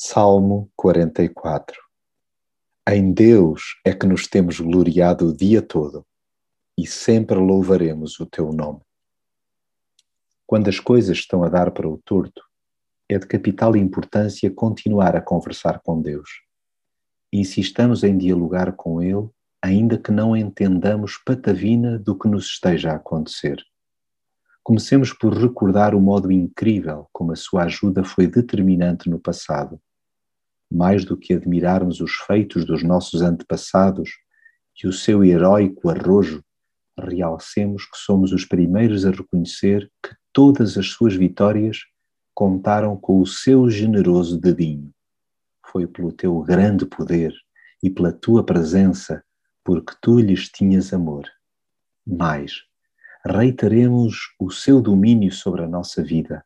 Salmo 44 Em Deus é que nos temos gloriado o dia todo e sempre louvaremos o teu nome. Quando as coisas estão a dar para o torto, é de capital importância continuar a conversar com Deus. Insistamos em dialogar com Ele, ainda que não entendamos patavina do que nos esteja a acontecer. Comecemos por recordar o modo incrível como a sua ajuda foi determinante no passado mais do que admirarmos os feitos dos nossos antepassados e o seu heróico arrojo, realcemos que somos os primeiros a reconhecer que todas as suas vitórias contaram com o seu generoso dedinho. Foi pelo teu grande poder e pela tua presença, porque tu lhes tinhas amor. Mais, reiteremos o seu domínio sobre a nossa vida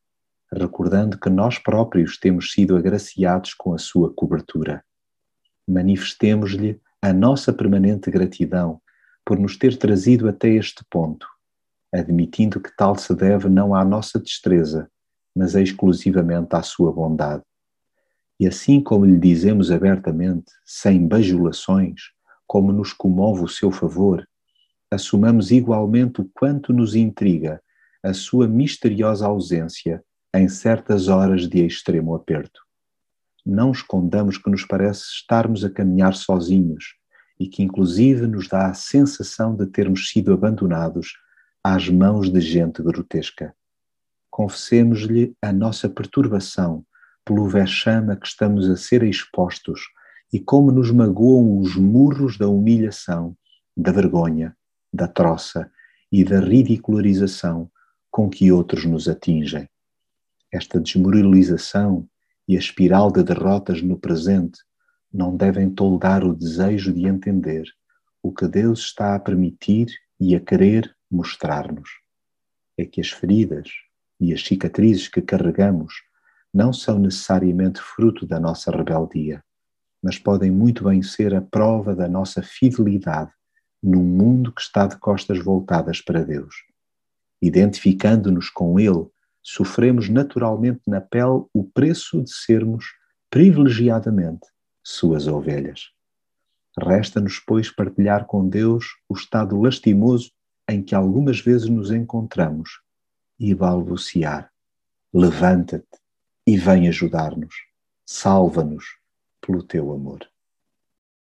recordando que nós próprios temos sido agraciados com a sua cobertura. Manifestemos-lhe a nossa permanente gratidão por nos ter trazido até este ponto, admitindo que tal se deve não à nossa destreza, mas exclusivamente à sua bondade. E assim como lhe dizemos abertamente, sem bajulações, como nos comove o seu favor, assumamos igualmente o quanto nos intriga a sua misteriosa ausência em certas horas de extremo aperto. Não escondamos que nos parece estarmos a caminhar sozinhos e que, inclusive, nos dá a sensação de termos sido abandonados às mãos de gente grotesca. Confessemos-lhe a nossa perturbação pelo vexame a que estamos a ser expostos e como nos magoam os murros da humilhação, da vergonha, da troça e da ridicularização com que outros nos atingem esta desmoralização e a espiral de derrotas no presente não devem toldar o desejo de entender o que Deus está a permitir e a querer mostrar-nos. É que as feridas e as cicatrizes que carregamos não são necessariamente fruto da nossa rebeldia, mas podem muito bem ser a prova da nossa fidelidade num mundo que está de costas voltadas para Deus. Identificando-nos com Ele sofremos naturalmente na pele o preço de sermos privilegiadamente suas ovelhas. Resta-nos, pois, partilhar com Deus o estado lastimoso em que algumas vezes nos encontramos e balbuciar: Levanta-te e vem ajudar-nos, salva-nos pelo teu amor.